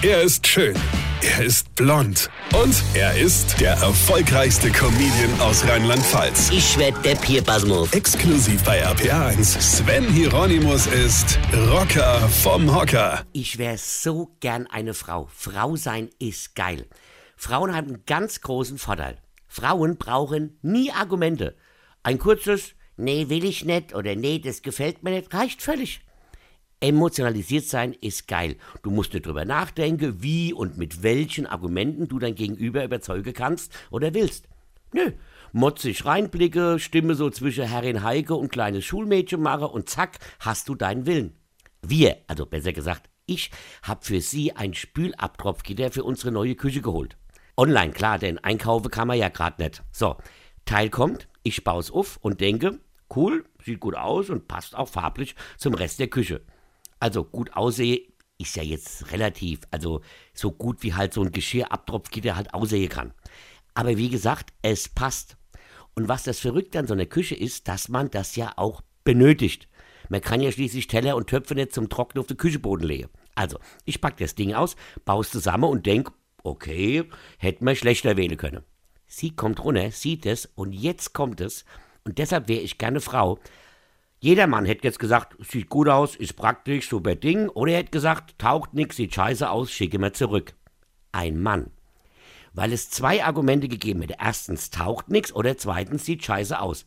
Er ist schön. Er ist blond. Und er ist der erfolgreichste Comedian aus Rheinland-Pfalz. Ich werd der Pierpasmus. Exklusiv bei RPA1. Sven Hieronymus ist Rocker vom Hocker. Ich wär so gern eine Frau. Frau sein ist geil. Frauen haben einen ganz großen Vorteil. Frauen brauchen nie Argumente. Ein kurzes Nee, will ich nicht oder Nee, das gefällt mir nicht reicht völlig. Emotionalisiert sein ist geil. Du musst dir drüber nachdenken, wie und mit welchen Argumenten du dein Gegenüber überzeugen kannst oder willst. Nö, motzig reinblicke, Stimme so zwischen Herrin Heike und kleines Schulmädchen mache und zack, hast du deinen Willen. Wir, also besser gesagt, ich hab für sie ein Spülabtropfgitter für unsere neue Küche geholt. Online, klar, denn einkaufen kann man ja grad nicht. So, Teil kommt, ich bau's auf und denke, cool, sieht gut aus und passt auch farblich zum Rest der Küche. Also gut aussehe ist ja jetzt relativ, also so gut wie halt so ein Geschirrabtropfgitter halt aussehen kann. Aber wie gesagt, es passt. Und was das Verrückte an so einer Küche ist, dass man das ja auch benötigt. Man kann ja schließlich Teller und Töpfe nicht zum Trocknen auf den Küchenboden legen. Also, ich pack das Ding aus, baue zusammen und denk, okay, hätten wir schlechter wählen können. Sie kommt runter, sieht es und jetzt kommt es. Und deshalb wäre ich gerne Frau, jeder Mann hätte jetzt gesagt, sieht gut aus, ist praktisch, super Ding. Oder er hätte gesagt, taucht nix, sieht scheiße aus, schicke mir zurück. Ein Mann. Weil es zwei Argumente gegeben hätte. Erstens, taucht nix oder zweitens, sieht scheiße aus.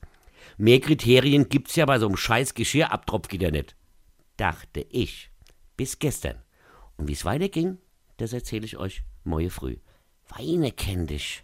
Mehr Kriterien gibt's ja bei so einem scheiß Geschirrabtropfgitter nicht. Dachte ich. Bis gestern. Und wie's weiterging, das erzähle ich euch morgen früh. Weine kenn dich.